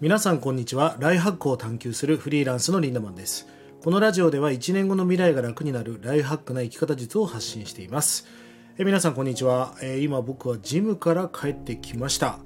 皆さんこんにちは。ライハックを探求するフリーランスのリンダマンです。このラジオでは1年後の未来が楽になるライハックな生き方術を発信しています。え皆さんこんにちは、えー、今僕はジムから帰ってきました、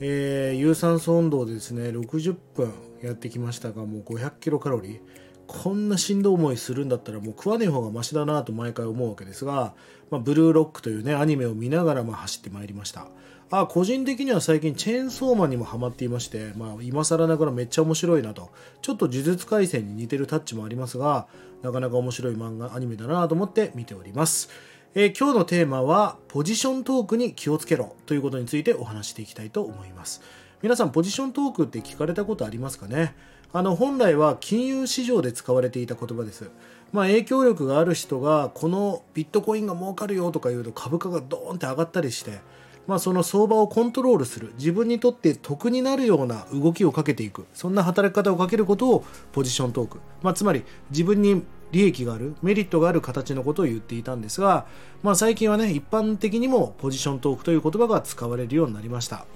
えー、有酸素運動でですね60分やってきましたがもう500キロカロリー。こんなしんどい思いするんだったらもう食わねえ方がマシだなと毎回思うわけですが、まあ、ブルーロックというねアニメを見ながらま走ってまいりました。あ個人的には最近チェーンソーマンにもハマっていまして、まあ、今更ながらめっちゃ面白いなと。ちょっと呪術廻戦に似てるタッチもありますがなかなか面白い漫画アニメだなと思って見ております、えー、今日のテーマはポジショントークに気をつけろということについてお話していきたいと思います。皆さんポジショントークって聞かれたことありますかね？あの本来は金融市場で使われていた言葉です、まあ、影響力がある人がこのビットコインが儲かるよとか言うと株価がドーンって上がったりしてまあ、その相場をコントロールする自分にとって得になるような動きをかけていくそんな働き方をかけることをポジショントーク、まあ、つまり自分に利益があるメリットがある形のことを言っていたんですが、まあ、最近はね一般的にもポジショントークという言葉が使われるようになりました。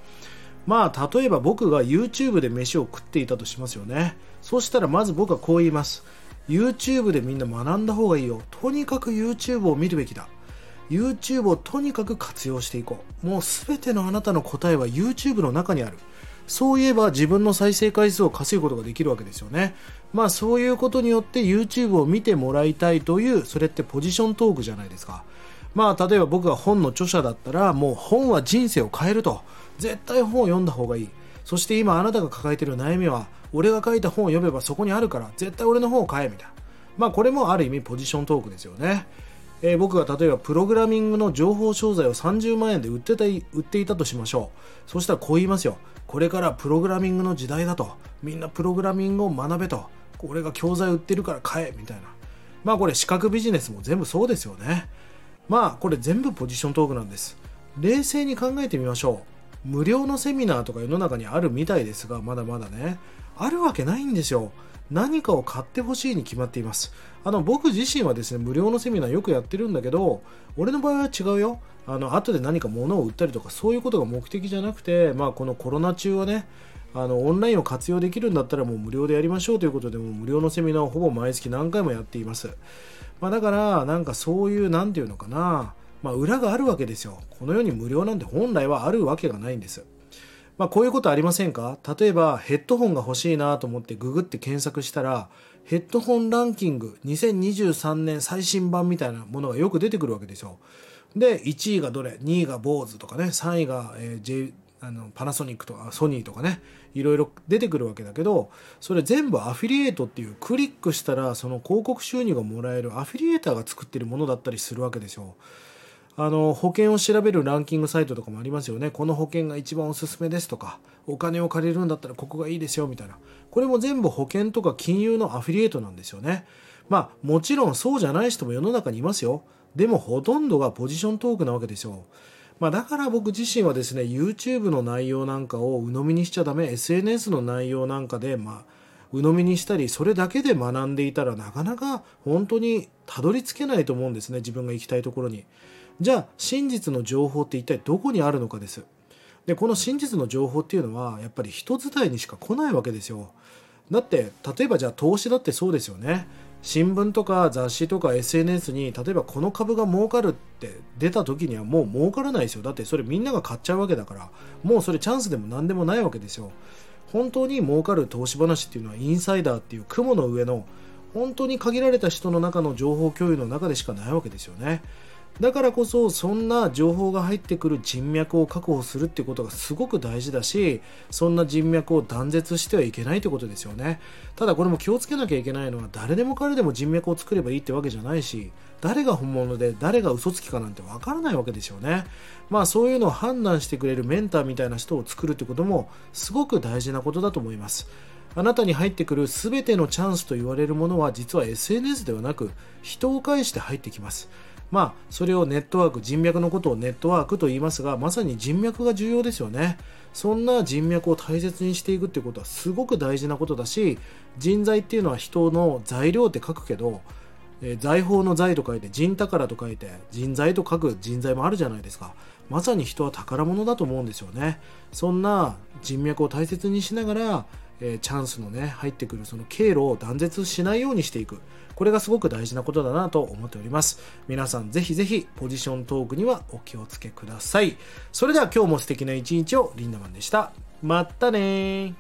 まあ例えば僕が YouTube で飯を食っていたとしますよね。そしたらまず僕はこう言います。YouTube でみんな学んだ方がいいよ。とにかく YouTube を見るべきだ。YouTube をとにかく活用していこう。もう全てのあなたの答えは YouTube の中にある。そういえば自分の再生回数を稼ぐことができるわけですよね。まあそういうことによって YouTube を見てもらいたいというそれってポジショントークじゃないですか。まあ例えば僕が本の著者だったらもう本は人生を変えると。絶対本を読んだ方がいい。そして今あなたが抱えている悩みは俺が書いた本を読めばそこにあるから絶対俺の本を買えみたいな。まあこれもある意味ポジショントークですよね。えー、僕が例えばプログラミングの情報商材を30万円で売ってた売っていたとしましょう。そしたらこう言いますよ。これからプログラミングの時代だと。みんなプログラミングを学べと。俺が教材売ってるから買えみたいな。まあこれ資格ビジネスも全部そうですよね。まあこれ全部ポジショントークなんです。冷静に考えてみましょう。無料のセミナーとか世の中にあるみたいですがまだまだね。あるわけないんですよ。何かを買ってほしいに決まっています。あの僕自身はですね無料のセミナーよくやってるんだけど俺の場合は違うよ。あの後で何か物を売ったりとかそういうことが目的じゃなくて、まあ、このコロナ中はねあのオンラインを活用できるんだったらもう無料でやりましょうということでも無料のセミナーをほぼ毎月何回もやっています、まあ、だからなんかそういう何て言うのかな、まあ、裏があるわけですよ。この世に無料なんて本来はあるわけがないんです。まあ、こういうことありませんか？例えばヘッドホンが欲しいなと思ってググって検索したらヘッドホンランキング2023年最新版みたいなものがよく出てくるわけですよ。で1位がどれ？2位が BOSE とかね。3位が、えー、J あのパナソニックとかソニーとかね。いろいろ出てくるわけだけどそれ全部アフィリエイトっていうクリックしたらその広告収入がもらえるアフィリエーターが作ってるものだったりするわけですよ。あの保険を調べるランキングサイトとかもありますよね。この保険が一番おすすめですとかお金を借りるんだったらここがいいですよみたいな。これも全部保険とか金融のアフィリエイトなんですよね。まあもちろんそうじゃない人も世の中にいますよ。でもほとんどがポジショントークなわけですよ。まあ、だから僕自身はですね YouTube の内容なんかを鵜呑みにしちゃダメ SNS の内容なんかでまあ鵜呑みにしたりそれだけで学んでいたらなかなか本当にたどり着けないと思うんですね自分が行きたいところに。じゃあ真実の情報って一体どこにあるのかです。でこの真実の情報っていうのはやっぱり人伝いにしか来ないわけですよ。だって例えばじゃあ投資だってそうですよね。新聞とか雑誌とか SNS に例えばこの株が儲かるって出た時にはもう儲からないですよ。だってそれみんなが買っちゃうわけだから。もうそれチャンスでも何でもないわけですよ。本当に儲かる投資話っていうのはインサイダーっていう雲の上の本当に限られた人の中の情報共有の中でしかないわけですよね。だからこそそんな情報が入ってくる人脈を確保するっていうことがすごく大事だしそんな人脈を断絶してはいけないってことですよね。ただこれも気をつけなきゃいけないのは誰でも彼でも人脈を作ればいいってわけじゃないし誰が本物で誰が嘘つきかなんてわからないわけですよね。まあそういうのを判断してくれるメンターみたいな人を作るってこともすごく大事なことだと思います。あなたに入ってくる全てのチャンスと言われるものは実は SNS ではなく人を介して入ってきます。まあ、それをネットワーク、人脈のことをネットワークと言いますが、まさに人脈が重要ですよね。そんな人脈を大切にしていくってことはすごく大事なことだし、人材っていうのは人の材料って書くけど、え、財宝の財と書いて人宝と書いて人材と書く人材もあるじゃないですかまさに人は宝物だと思うんですよねそんな人脈を大切にしながら、えー、チャンスのね入ってくるその経路を断絶しないようにしていく。これがすごく大事なことだなと思っております。皆さんぜひぜひポジショントークにはお気をつけください。それでは今日も素敵な一日をリンダマンでした。またね